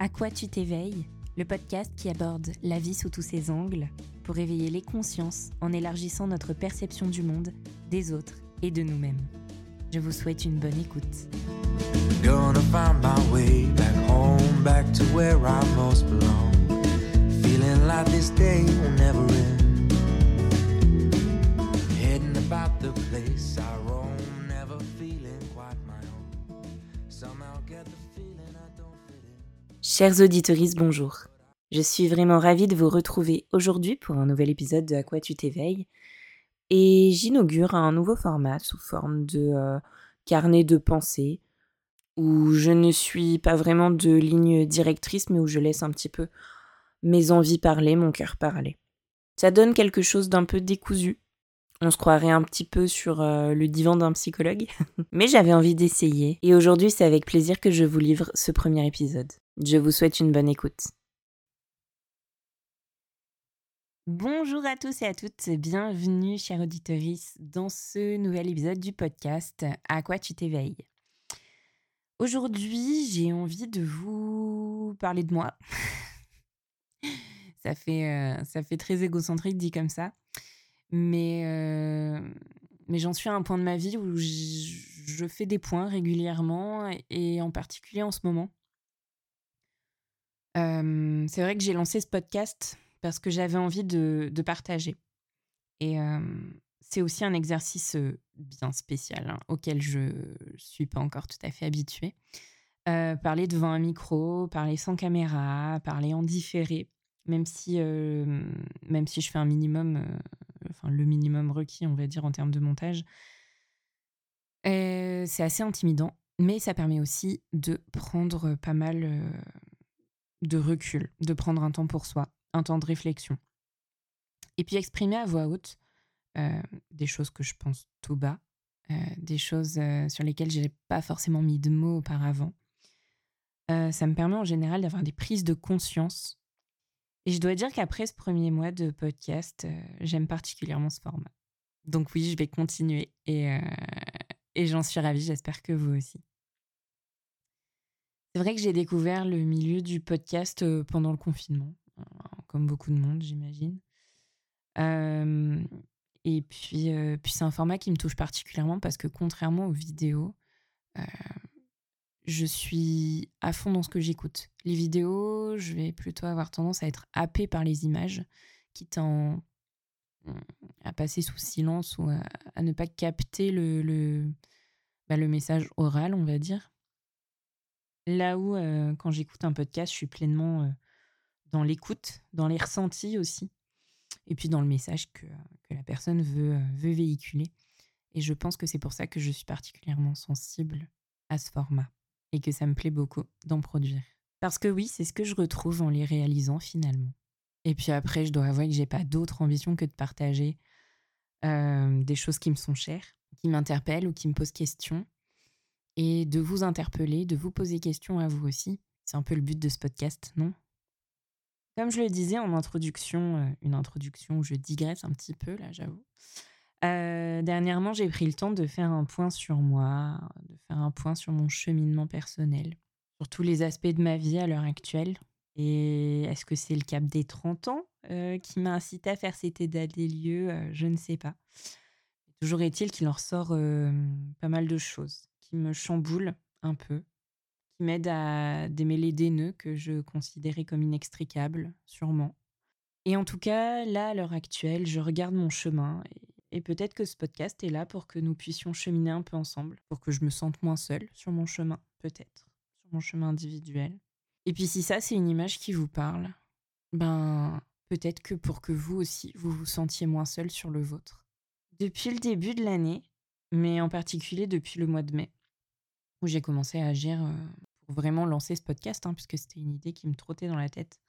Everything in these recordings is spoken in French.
À quoi tu t'éveilles? Le podcast qui aborde la vie sous tous ses angles pour réveiller les consciences en élargissant notre perception du monde, des autres et de nous-mêmes. Je vous souhaite une bonne écoute. Chers auditeurs, bonjour. Je suis vraiment ravie de vous retrouver aujourd'hui pour un nouvel épisode de À quoi tu t'éveilles. Et j'inaugure un nouveau format sous forme de euh, carnet de pensée où je ne suis pas vraiment de ligne directrice, mais où je laisse un petit peu mes envies parler, mon cœur parler. Ça donne quelque chose d'un peu décousu. On se croirait un petit peu sur euh, le divan d'un psychologue, mais j'avais envie d'essayer. Et aujourd'hui, c'est avec plaisir que je vous livre ce premier épisode. Je vous souhaite une bonne écoute. Bonjour à tous et à toutes, bienvenue chère auditorice dans ce nouvel épisode du podcast À quoi tu t'éveilles? Aujourd'hui, j'ai envie de vous parler de moi. ça, fait, euh, ça fait très égocentrique dit comme ça. Mais, euh, mais j'en suis à un point de ma vie où je fais des points régulièrement et en particulier en ce moment. Euh, c'est vrai que j'ai lancé ce podcast parce que j'avais envie de, partager. Et c'est aussi un exercice bien spécial hein, auquel je ne suis pas encore tout à fait habituée. parler devant un micro, parler sans caméra, parler en différé, même si, même si je fais un minimum, enfin le minimum requis, on va dire, en termes de montage, c'est assez intimidant, mais ça permet aussi de prendre pas mal de recul, de prendre un temps pour soi, un temps de réflexion. Et puis exprimer à voix haute euh, des choses que je pense tout bas, euh, des choses euh, sur lesquelles je n'ai pas forcément mis de mots auparavant. ça me permet en général d'avoir des prises de conscience. Et je dois dire qu'après ce premier mois de podcast, j'aime particulièrement ce format. Donc oui, je vais continuer et, et j'en suis ravie, j'espère que vous aussi. C'est vrai que j'ai découvert le milieu du podcast pendant le confinement, comme beaucoup de monde, j'imagine. Et puis, puis c'est un format qui me touche particulièrement parce que contrairement aux vidéos, je suis à fond dans ce que j'écoute. Les vidéos, je vais plutôt avoir tendance à être happée par les images, quitte à, à passer sous silence ou à, ne pas capter le, bah, le, message oral, on va dire. Là où, quand j'écoute un podcast, je suis pleinement dans l'écoute, dans les ressentis aussi et puis dans le message que, que la personne veut, euh, veut véhiculer. Et je pense que c'est pour ça que je suis particulièrement sensible à ce format et que ça me plaît beaucoup d'en produire. Parce que oui, c'est ce que je retrouve en les réalisant finalement. Et puis après, je dois avouer que j'ai pas d'autre ambition que de partager euh, des choses qui me sont chères, qui m'interpellent ou qui me posent question, et de vous interpeller, de vous poser question à vous aussi. C'est un peu le but de ce podcast, non? Comme je le disais en introduction, euh, une introduction où je digresse un petit peu, là, j'avoue. Euh, dernièrement, j'ai pris le temps de faire un point sur moi, de faire un point sur mon cheminement personnel, sur tous les aspects de ma vie à l'heure actuelle. Et est-ce que c'est le cap des 30 ans euh, qui m'a incité à faire cet état des lieux? Je ne sais pas. Toujours est-il qu'il en ressort pas mal de choses qui me chamboulent un peu, qui m'aide à démêler des nœuds que je considérais comme inextricables, sûrement. Et en tout cas, là, à l'heure actuelle, je regarde mon chemin et, peut-être que ce podcast est là pour que nous puissions cheminer un peu ensemble, pour que je me sente moins seule sur mon chemin, peut-être, sur mon chemin individuel. Et puis si ça, c'est une image qui vous parle, ben peut-être que pour que vous aussi, vous vous sentiez moins seul sur le vôtre. Depuis le début de l'année, mais en particulier depuis le mois de mai, où j'ai commencé à agir pour vraiment lancer ce podcast, hein, puisque c'était une idée qui me trottait dans la tête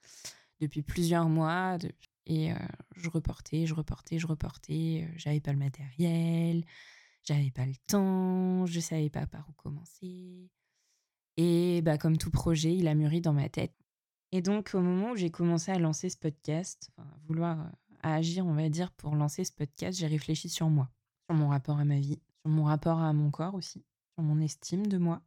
depuis plusieurs mois. Et je reportais, je reportais, je reportais. J'avais pas le matériel, j'avais pas le temps, je savais pas par où commencer. Et bah, comme tout projet, il a mûri dans ma tête. Et donc, au moment où j'ai commencé à lancer ce podcast, enfin, vouloir agir, on va dire, pour lancer ce podcast, j'ai réfléchi sur moi, sur mon rapport à ma vie, sur mon rapport à mon corps aussi, sur mon estime de moi.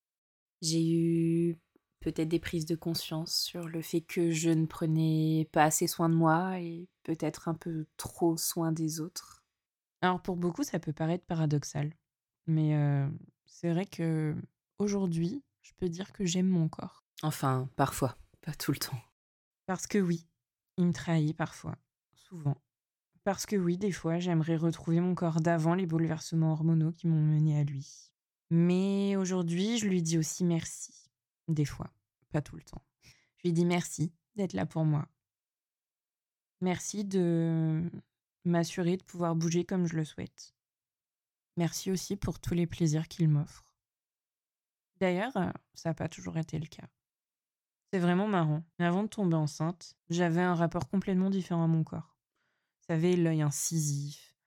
J'ai eu peut-être des prises de conscience sur le fait que je ne prenais pas assez soin de moi et peut-être un peu trop soin des autres. Alors pour beaucoup, ça peut paraître paradoxal, mais euh, c'est vrai que aujourd'hui, je peux dire que j'aime mon corps. Enfin, parfois, pas tout le temps. Parce que oui, il me trahit parfois, souvent. Parce que oui, des fois, j'aimerais retrouver mon corps d'avant les bouleversements hormonaux qui m'ont mené à lui. Mais aujourd'hui, je lui dis aussi merci. Des fois, pas tout le temps. Je lui dis merci d'être là pour moi. Merci de m'assurer de pouvoir bouger comme je le souhaite. Merci aussi pour tous les plaisirs qu'il m'offre. D'ailleurs, ça n'a pas toujours été le cas. C'est vraiment marrant. Avant de tomber enceinte, j'avais un rapport complètement différent à mon corps. Vous savez, l'œil incisif,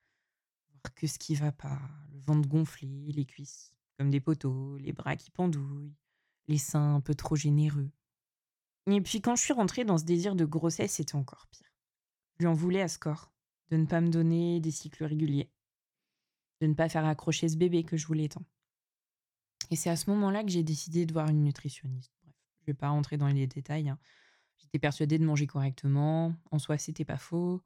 voir que ce qui va pas, le ventre gonflé, les cuisses comme des poteaux, les bras qui pendouillent, les seins un peu trop généreux. Et puis quand je suis rentrée dans ce désir de grossesse, c'était encore pire. Je lui en voulais à ce corps, de ne pas me donner des cycles réguliers, de ne pas faire accrocher ce bébé que je voulais tant. Et c'est à ce moment-là que j'ai décidé de voir une nutritionniste. Bref, je vais pas rentrer dans les détails. Hein. J'étais persuadée de manger correctement. En soi, c'était pas faux.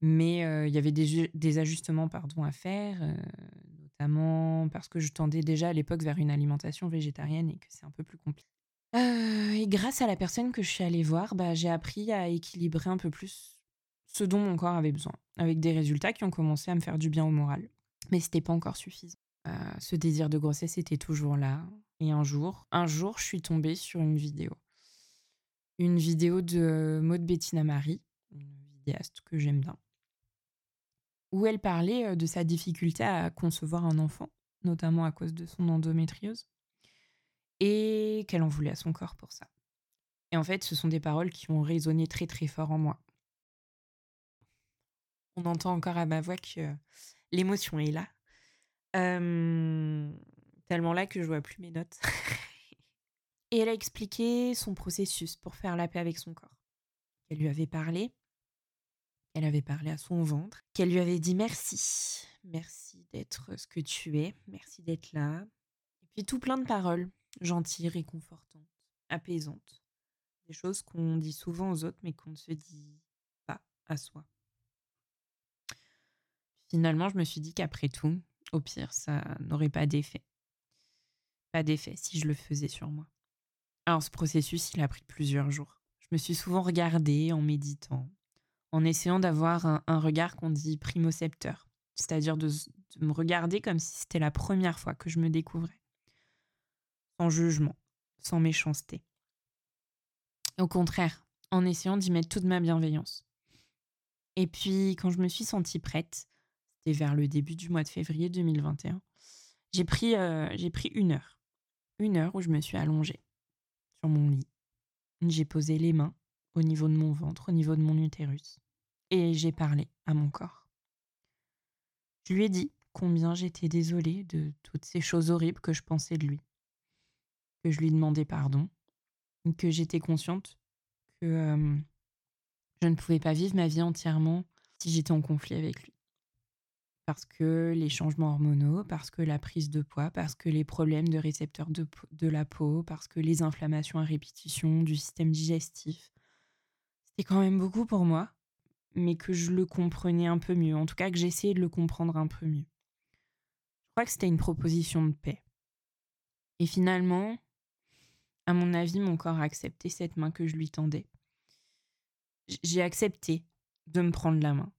Mais il y avait des, ajustements pardon, à faire, notamment parce que je tendais déjà à l'époque vers une alimentation végétarienne et que c'est un peu plus compliqué. Et grâce à la personne que je suis allée voir, bah, j'ai appris à équilibrer un peu plus ce dont mon corps avait besoin, avec des résultats qui ont commencé à me faire du bien au moral. Mais c'était pas encore suffisant. ce désir de grossesse était toujours là. Et un jour, un jour, je suis tombée sur une vidéo. Une vidéo de Maud Bettina Marie, une vidéaste que j'aime bien où elle parlait de sa difficulté à concevoir un enfant, notamment à cause de son endométriose, et qu'elle en voulait à son corps pour ça. Et en fait, ce sont des paroles qui ont résonné très très fort en moi. On entend encore à ma voix que l'émotion est là. tellement là que je vois plus mes notes. et elle a expliqué son processus pour faire la paix avec son corps. Elle lui avait parlé elle avait parlé à son ventre, qu'elle lui avait dit merci, merci d'être ce que tu es, merci d'être là. Et puis tout plein de paroles gentilles, réconfortantes, apaisantes. Des choses qu'on dit souvent aux autres mais qu'on ne se dit pas à soi. Finalement, je me suis dit qu'après tout, au pire, ça n'aurait pas d'effet. Pas d'effet si je le faisais sur moi. Alors ce processus, il a pris plusieurs jours. Je me suis souvent regardée en méditant, en essayant d'avoir un, regard qu'on dit primocepteur, c'est-à-dire de, me regarder comme si c'était la première fois que je me découvrais, sans jugement, sans méchanceté. Au contraire, en essayant d'y mettre toute ma bienveillance. Et puis, quand je me suis sentie prête, c'était vers le début du mois de février 2021, j'ai pris, euh, j'ai pris une heure. Une heure où je me suis allongée sur mon lit. J'ai posé les mains au niveau de mon ventre, au niveau de mon utérus. Et j'ai parlé à mon corps. Je lui ai dit combien j'étais désolée de toutes ces choses horribles que je pensais de lui, que je lui demandais pardon, que j'étais consciente que je ne pouvais pas vivre ma vie entièrement si j'étais en conflit avec lui. Parce que les changements hormonaux, parce que la prise de poids, parce que les problèmes de récepteurs de, la peau, parce que les inflammations à répétition du système digestif, quand même beaucoup pour moi, mais que je le comprenais un peu mieux. En tout cas, que j'essayais de le comprendre un peu mieux. Je crois que c'était une proposition de paix. Et finalement, à mon avis, mon corps a accepté cette main que je lui tendais. J'ai accepté de me prendre la main.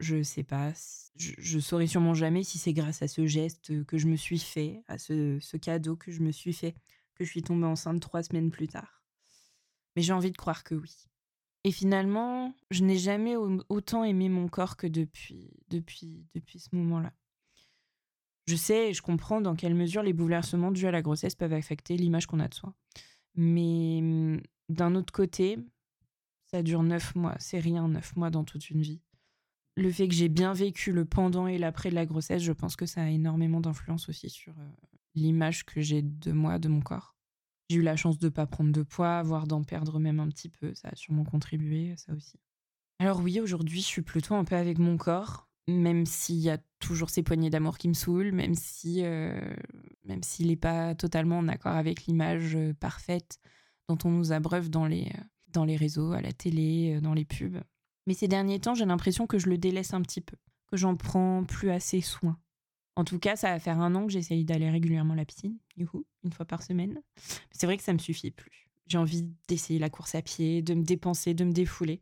Je ne sais pas, je, ne saurais sûrement jamais si c'est grâce à ce geste que je me suis fait, à ce, ce cadeau que je me suis fait, que je suis tombée enceinte trois semaines plus tard. Mais j'ai envie de croire que oui. Et finalement, je n'ai jamais autant aimé mon corps que depuis, depuis, depuis ce moment-là. Je sais et je comprends dans quelle mesure les bouleversements dus à la grossesse peuvent affecter l'image qu'on a de soi. Mais mmh, d'un autre côté, ça dure neuf mois. C'est rien, neuf mois dans toute une vie. Le fait que j'ai bien vécu le pendant et l'après de la grossesse, je pense que ça a énormément d'influence aussi sur euh, l'image que j'ai de moi, de mon corps. J'ai eu la chance de ne pas prendre de poids, voire d'en perdre même un petit peu. Ça a sûrement contribué, ça aussi. Alors oui, aujourd'hui, je suis plutôt un peu avec mon corps, même s'il y a toujours ces poignées d'amour qui me saoulent, même si, euh, même s'il n'est pas totalement en accord avec l'image euh, parfaite dont on nous abreuve dans les, dans les réseaux, à la télé, dans les pubs. Mais ces derniers temps, j'ai l'impression que je le délaisse un petit peu, que j'en prends plus assez soin. En tout cas, ça va faire un an que j'essaye d'aller régulièrement à la piscine, coup, une fois par semaine. C'est vrai que ça me suffit plus. J'ai envie d'essayer la course à pied, de me dépenser, de me défouler.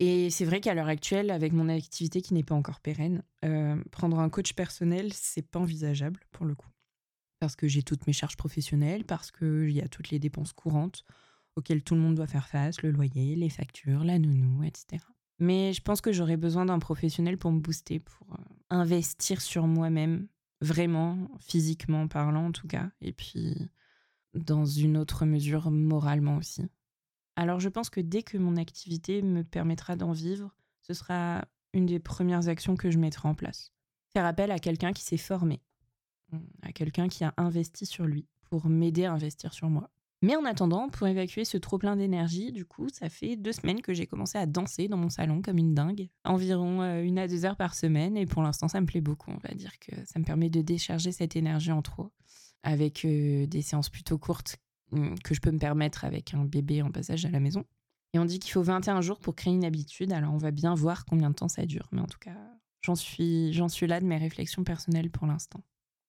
Et c'est vrai qu'à l'heure actuelle, avec mon activité qui n'est pas encore pérenne, euh, prendre un coach personnel, c'est pas envisageable pour le coup. Parce que j'ai toutes mes charges professionnelles, parce qu'il y a toutes les dépenses courantes auxquelles tout le monde doit faire face, le loyer, les factures, la nounou, etc. Mais je pense que j'aurais besoin d'un professionnel pour me booster, pour euh, investir sur moi-même, vraiment, physiquement parlant en tout cas, et puis dans une autre mesure moralement aussi. Alors je pense que dès que mon activité me permettra d'en vivre, ce sera une des premières actions que je mettrai en place. Faire appel à quelqu'un qui s'est formé, à quelqu'un qui a investi sur lui pour m'aider à investir sur moi. Mais en attendant, pour évacuer ce trop plein d'énergie, du coup, ça fait deux semaines que j'ai commencé à danser dans mon salon comme une dingue, environ euh, une à deux heures par semaine, et pour l'instant, ça me plaît beaucoup. On va dire que ça me permet de décharger cette énergie en trop, avec euh, des séances plutôt courtes hum, que je peux me permettre avec un bébé en passage à la maison. Et on dit qu'il faut 21 jours pour créer une habitude, alors on va bien voir combien de temps ça dure. Mais en tout cas, j'en suis, j'en suis là de mes réflexions personnelles pour l'instant.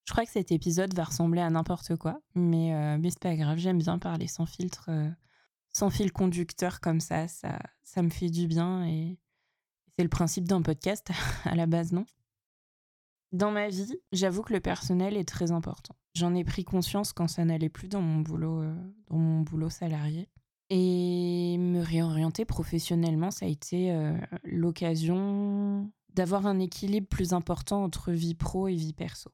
Je crois que cet épisode va ressembler à n'importe quoi, mais, euh, c'est pas grave, j'aime bien parler sans filtre, euh, sans fil conducteur comme ça, ça, ça me fait du bien et c'est le principe d'un podcast à la base, non? Dans ma vie, j'avoue que le personnel est très important. J'en ai pris conscience quand ça n'allait plus dans mon boulot, euh, dans mon boulot salarié. Et me réorienter professionnellement, ça a été l'occasion d'avoir un équilibre plus important entre vie pro et vie perso.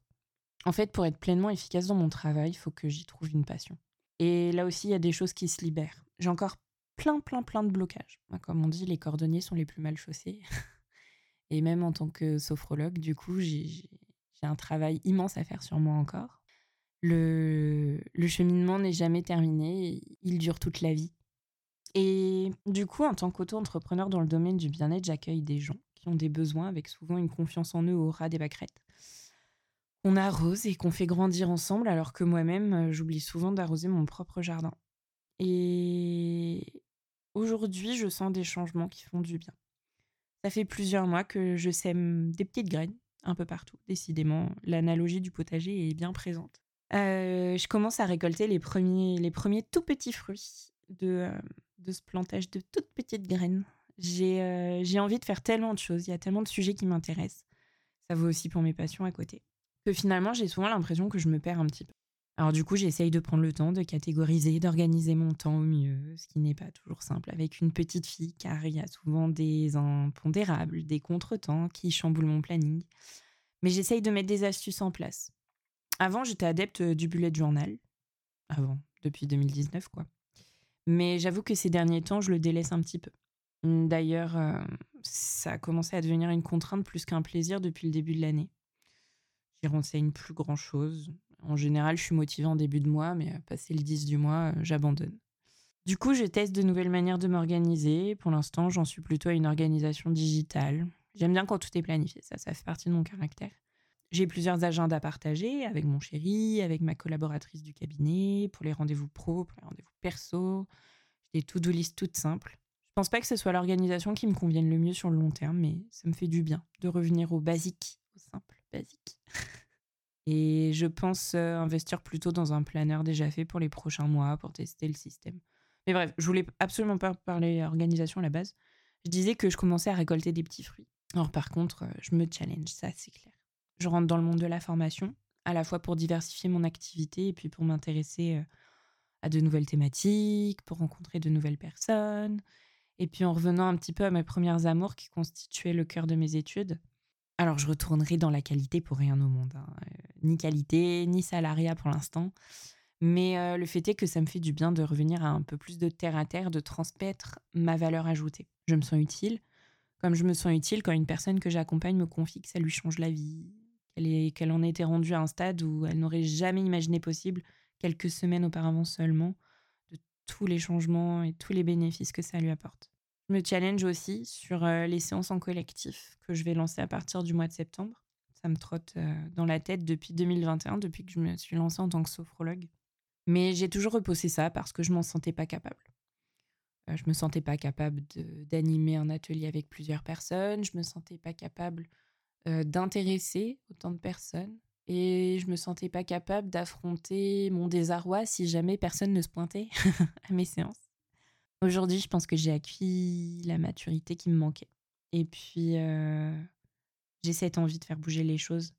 En fait, pour être pleinement efficace dans mon travail, il faut que j'y trouve une passion. Et là aussi, il y a des choses qui se libèrent. J'ai encore plein, plein, plein de blocages. Comme on dit, les cordonniers sont les plus mal chaussés. Et même en tant que sophrologue, du coup, j'ai un travail immense à faire sur moi encore. Le, cheminement n'est jamais terminé, il dure toute la vie. Et du coup, en tant qu'auto-entrepreneur dans le domaine du bien-être, j'accueille des gens qui ont des besoins avec souvent une confiance en eux au ras des pâquerettes on arrose et qu'on fait grandir ensemble, alors que moi-même, euh, j'oublie souvent d'arroser mon propre jardin. Et aujourd'hui, je sens des changements qui font du bien. Ça fait plusieurs mois que je sème des petites graines un peu partout. Décidément, l'analogie du potager est bien présente. Euh, je commence à récolter les premiers, les premiers tout petits fruits de, euh, ce plantage de toutes petites graines. J'ai envie de faire tellement de choses, il y a tellement de sujets qui m'intéressent. Ça vaut aussi pour mes passions à côté finalement, j'ai souvent l'impression que je me perds un petit peu. Alors du coup, j'essaye de prendre le temps de catégoriser, d'organiser mon temps au mieux, ce qui n'est pas toujours simple avec une petite fille, car il y a souvent des impondérables, des contretemps qui chamboulent mon planning. Mais j'essaye de mettre des astuces en place. Avant, j'étais adepte du bullet journal. Avant, depuis 2019, quoi. Mais j'avoue que ces derniers temps, je le délaisse un petit peu. D'ailleurs, euh, ça a commencé à devenir une contrainte plus qu'un plaisir depuis le début de l'année. J'y renseigne plus grand chose. En général, je suis motivée en début de mois, mais passé le 10 du mois, euh, j'abandonne. Du coup, je teste de nouvelles manières de m'organiser. Pour l'instant, j'en suis plutôt à une organisation digitale. J'aime bien quand tout est planifié, ça, ça fait partie de mon caractère. J'ai plusieurs agendas partagés avec mon chéri, avec ma collaboratrice du cabinet, pour les rendez-vous pro, pour les rendez-vous perso. J'ai des to-do list toutes simples. Je pense pas que ce soit l'organisation qui me convienne le mieux sur le long terme, mais ça me fait du bien de revenir au basique, au simple basique. Et je pense investir plutôt dans un planeur déjà fait pour les prochains mois pour tester le système. Mais bref, je voulais absolument pas parler organisation à la base. Je disais que je commençais à récolter des petits fruits. Alors par contre, je me challenge, ça c'est clair. Je rentre dans le monde de la formation, à la fois pour diversifier mon activité et puis pour m'intéresser à de nouvelles thématiques, pour rencontrer de nouvelles personnes. Et puis en revenant un petit peu à mes premières amours qui constituaient le cœur de mes études, alors, je retournerai dans la qualité pour rien au monde. Hein. Euh, ni qualité, ni salariat pour l'instant. Mais euh, le fait est que ça me fait du bien de revenir à un peu plus de terre à terre, de transmettre ma valeur ajoutée. Je me sens utile, comme je me sens utile quand une personne que j'accompagne me confie que ça lui change la vie, qu'elle, qu'elle en était rendue à un stade où elle n'aurait jamais imaginé possible, quelques semaines auparavant seulement, de tous les changements et tous les bénéfices que ça lui apporte. Je me challenge aussi sur les séances en collectif que je vais lancer à partir du mois de septembre. Ça me trotte dans la tête depuis 2021, depuis que je me suis lancée en tant que sophrologue. Mais j'ai toujours repoussé ça parce que je m'en sentais pas capable. Je me sentais pas capable d'animer un atelier avec plusieurs personnes. Je me sentais pas capable d'intéresser autant de personnes. Et je me sentais pas capable d'affronter mon désarroi si jamais personne ne se pointait à mes séances. Aujourd'hui, je pense que j'ai acquis la maturité qui me manquait. Et puis, euh, j'ai cette envie de faire bouger les choses.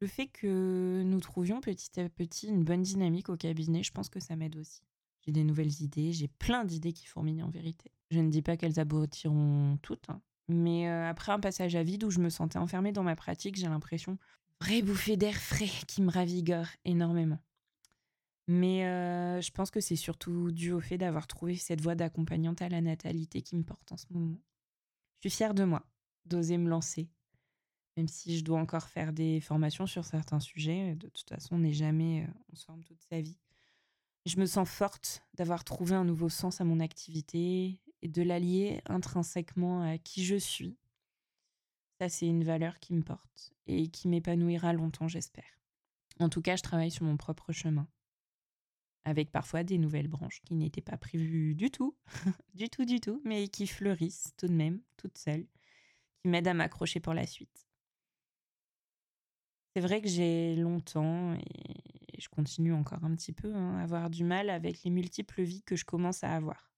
Le fait que nous trouvions petit à petit une bonne dynamique au cabinet, je pense que ça m'aide aussi. J'ai des nouvelles idées, j'ai plein d'idées qui fourmillent en vérité. Je ne dis pas qu'elles aboutiront toutes, hein, mais euh, après un passage à vide où je me sentais enfermée dans ma pratique, j'ai l'impression vraie bouffée d'air frais qui me ravigore énormément. Mais euh, je pense que c'est surtout dû au fait d'avoir trouvé cette voie d'accompagnante à la natalité qui me porte en ce moment. Je suis fière de moi, d'oser me lancer, même si je dois encore faire des formations sur certains sujets. De toute façon, on n'est jamais, euh, on forme toute sa vie. Je me sens forte d'avoir trouvé un nouveau sens à mon activité et de l'allier intrinsèquement à qui je suis. Ça, c'est une valeur qui me porte et qui m'épanouira longtemps, j'espère. En tout cas, je travaille sur mon propre chemin, avec parfois des nouvelles branches qui n'étaient pas prévues du tout, du tout, du tout, mais qui fleurissent tout de même, toutes seules, qui m'aident à m'accrocher pour la suite. C'est vrai que j'ai longtemps, et je continue encore un petit peu, hein, à avoir du mal avec les multiples vies que je commence à avoir.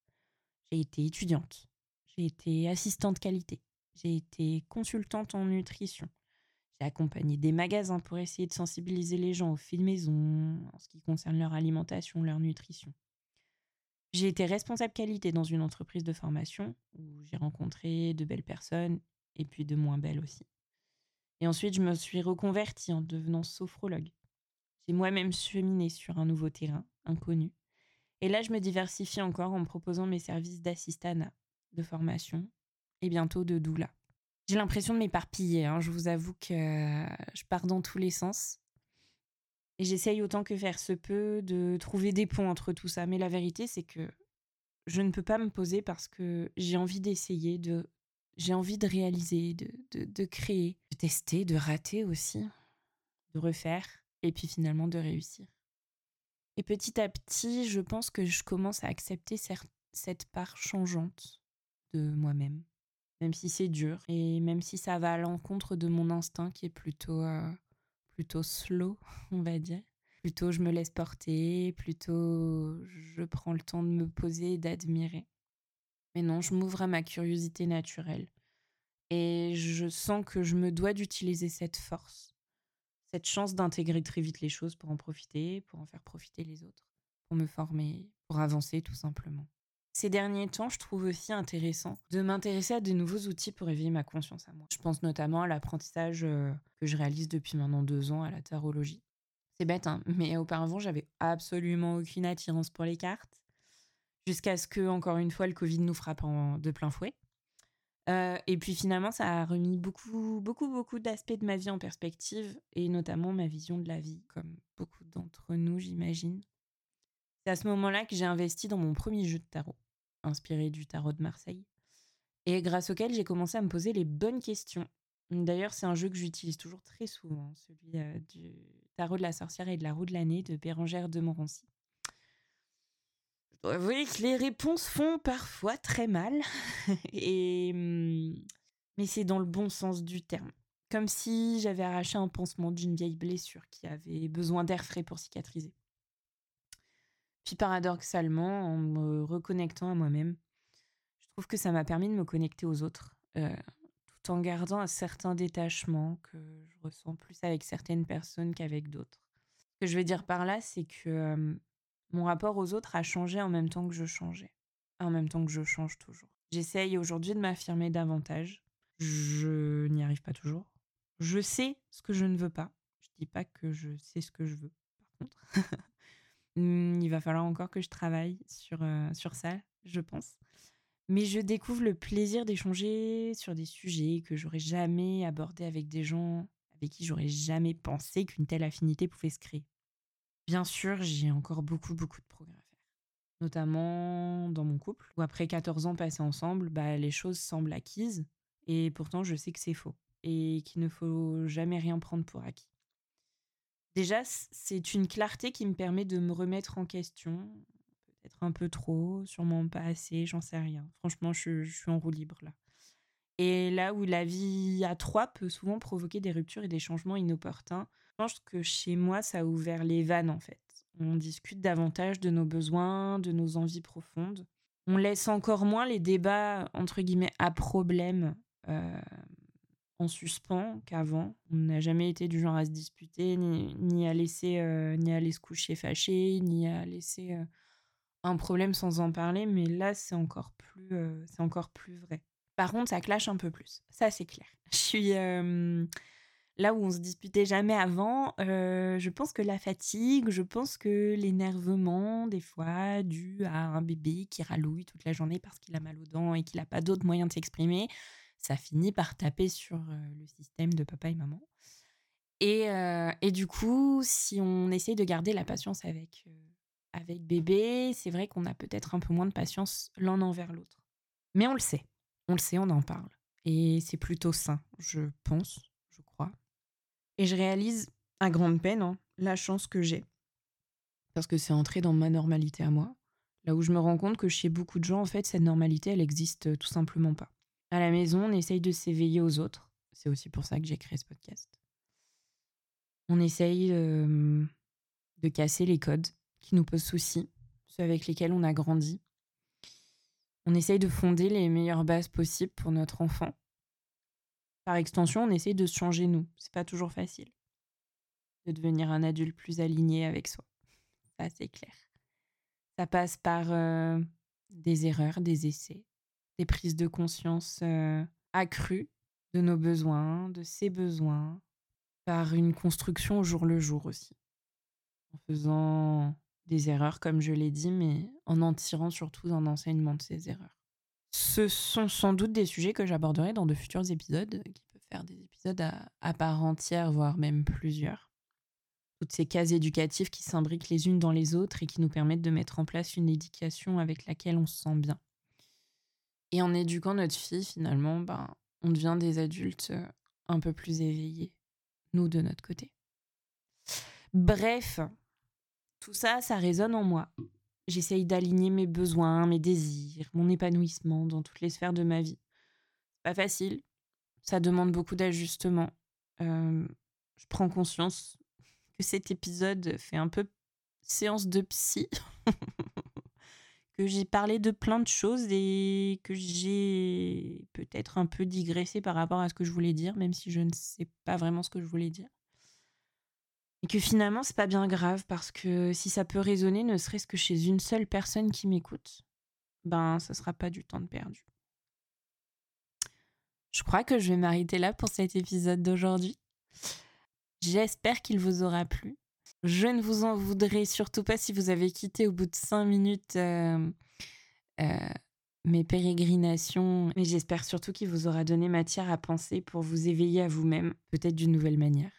J'ai été étudiante, j'ai été assistante qualité, j'ai été consultante en nutrition, j'ai accompagné des magasins pour essayer de sensibiliser les gens aux fil maison en ce qui concerne leur alimentation, leur nutrition. J'ai été responsable qualité dans une entreprise de formation où j'ai rencontré de belles personnes et puis de moins belles aussi. Et ensuite, je me suis reconvertie en devenant sophrologue. J'ai moi-même cheminé sur un nouveau terrain, inconnu. Et là, je me diversifie encore en proposant mes services d'assistana, de formation et bientôt de doula. J'ai l'impression de m'éparpiller. Hein. Je vous avoue que je pars dans tous les sens. Et j'essaye autant que faire se peut de trouver des ponts entre tout ça. Mais la vérité, c'est que je ne peux pas me poser parce que j'ai envie d'essayer de j'ai envie de réaliser, de, de, de, créer, de tester, de rater aussi, de refaire, et puis finalement de réussir. Et petit à petit, je pense que je commence à accepter cette part changeante de moi-même, même si c'est dur, et même si ça va à l'encontre de mon instinct qui est plutôt, euh, plutôt slow, on va dire. Plutôt je me laisse porter, plutôt je prends le temps de me poser et d'admirer. Mais non, je m'ouvre à ma curiosité naturelle. Et je sens que je me dois d'utiliser cette force, cette chance d'intégrer très vite les choses pour en profiter, pour en faire profiter les autres, pour me former, pour avancer tout simplement. Ces derniers temps, je trouve aussi intéressant de m'intéresser à de nouveaux outils pour éveiller ma conscience à moi. Je pense notamment à l'apprentissage euh, que je réalise depuis maintenant deux ans à la tarologie. C'est bête, hein, mais auparavant, j'avais absolument aucune attirance pour les cartes jusqu'à ce que, encore une fois, le Covid nous frappe de plein fouet. Euh, et puis finalement, ça a remis beaucoup, beaucoup, beaucoup d'aspects de ma vie en perspective, et notamment ma vision de la vie, comme beaucoup d'entre nous, j'imagine. C'est à ce moment-là que j'ai investi dans mon premier jeu de tarot, inspiré du tarot de Marseille, et grâce auquel j'ai commencé à me poser les bonnes questions. D'ailleurs, c'est un jeu que j'utilise toujours très souvent, celui euh, du tarot de la sorcière et de la roue de l'année de Bérangère de Montrancy. Vous voyez que les réponses font parfois très mal, hum, mais c'est dans le bon sens du terme. Comme si j'avais arraché un pansement d'une vieille blessure qui avait besoin d'air frais pour cicatriser. Puis paradoxalement, en me reconnectant à moi-même, je trouve que ça m'a permis de me connecter aux autres, euh, tout en gardant un certain détachement que je ressens plus avec certaines personnes qu'avec d'autres. Ce que je veux dire par là, c'est que mon rapport aux autres a changé en même temps que je changeais, en même temps que je change toujours. J'essaye aujourd'hui de m'affirmer davantage. Je n'y arrive pas toujours. Je sais ce que je ne veux pas. Je dis pas que je sais ce que je veux, par contre. Hmm, il va falloir encore que je travaille sur, euh, sur ça, je pense. Mais je découvre le plaisir d'échanger sur des sujets que j'aurais jamais abordés avec des gens avec qui j'aurais jamais pensé qu'une telle affinité pouvait se créer. Bien sûr, j'ai encore beaucoup, beaucoup de progrès à faire. Notamment dans mon couple, où après 14 ans passés ensemble, bah, les choses semblent acquises. Et pourtant, je sais que c'est faux. Et qu'il ne faut jamais rien prendre pour acquis. Déjà, c'est une clarté qui me permet de me remettre en question. Peut-être un peu trop, sûrement pas assez, j'en sais rien. Franchement, je, suis en roue libre là. Et là où la vie à trois peut souvent provoquer des ruptures et des changements inopportuns, je pense que chez moi, ça a ouvert les vannes en fait. On discute davantage de nos besoins, de nos envies profondes. On laisse encore moins les débats, entre guillemets, à problème euh, en suspens qu'avant. On n'a jamais été du genre à se disputer, ni, à, laisser, euh, ni à aller se coucher fâché, ni à laisser euh, un problème sans en parler. Mais là, c'est encore, plus, c'est encore plus vrai. Par contre, ça clash un peu plus. Ça, c'est clair. Je suis là où on se disputait jamais avant. je pense que la fatigue, je pense que l'énervement, des fois, dû à un bébé qui ralouille toute la journée parce qu'il a mal aux dents et qu'il n'a pas d'autre moyen de s'exprimer, ça finit par taper sur le système de papa et maman. Et, et, du coup, si on essaye de garder la patience avec, avec bébé, c'est vrai qu'on a peut-être un peu moins de patience l'un envers l'autre. Mais on le sait. On le sait, on en parle. Et c'est plutôt sain, je pense, je crois. Et je réalise, à grande peine, hein, la chance que j'ai. Parce que c'est entré dans ma normalité à moi. Là où je me rends compte que chez beaucoup de gens, en fait, cette normalité, elle existe tout simplement pas. À la maison, on essaye de s'éveiller aux autres. C'est aussi pour ça que j'ai créé ce podcast. On essaye de casser les codes qui nous posent souci, ceux avec lesquels on a grandi, on essaye de fonder les meilleures bases possibles pour notre enfant. Par extension, on essaye de se changer nous. C'est pas toujours facile. De devenir un adulte plus aligné avec soi. Ça, c'est clair. Ça passe par des erreurs, des essais, des prises de conscience accrues de nos besoins, de ses besoins, par une construction au jour le jour aussi. En faisant des erreurs, comme je l'ai dit, mais en en tirant surtout un enseignement de ces erreurs. Ce sont sans doute des sujets que j'aborderai dans de futurs épisodes, qui peuvent faire des épisodes à, part entière, voire même plusieurs. Toutes ces cases éducatives qui s'imbriquent les unes dans les autres et qui nous permettent de mettre en place une éducation avec laquelle on se sent bien. Et en éduquant notre fille, finalement, ben, on devient des adultes euh, un peu plus éveillés, nous de notre côté. Bref, tout ça, ça résonne en moi. J'essaye d'aligner mes besoins, mes désirs, mon épanouissement dans toutes les sphères de ma vie. Pas facile. Ça demande beaucoup d'ajustements. Euh, je prends conscience que cet épisode fait un peu séance de psy. que j'ai parlé de plein de choses et que j'ai peut-être un peu digressé par rapport à ce que je voulais dire, même si je ne sais pas vraiment ce que je voulais dire. Et que finalement, c'est pas bien grave parce que si ça peut résonner, ne serait-ce que chez une seule personne qui m'écoute, ben, ce sera pas du temps de perdu. Je crois que je vais m'arrêter là pour cet épisode d'aujourd'hui. J'espère qu'il vous aura plu. Je ne vous en voudrais surtout pas si vous avez quitté au bout de cinq minutes euh, euh, mes pérégrinations, mais j'espère surtout qu'il vous aura donné matière à penser pour vous éveiller à vous-même, peut-être d'une nouvelle manière.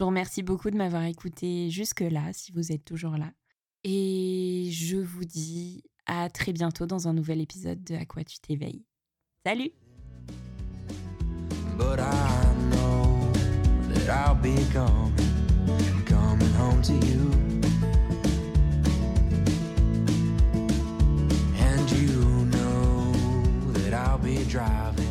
Je vous remercie beaucoup de m'avoir écouté jusque-là, si vous êtes toujours là. Et je vous dis à très bientôt dans un nouvel épisode de À quoi tu t'éveilles. Salut home to you. And you know that I'll be driving.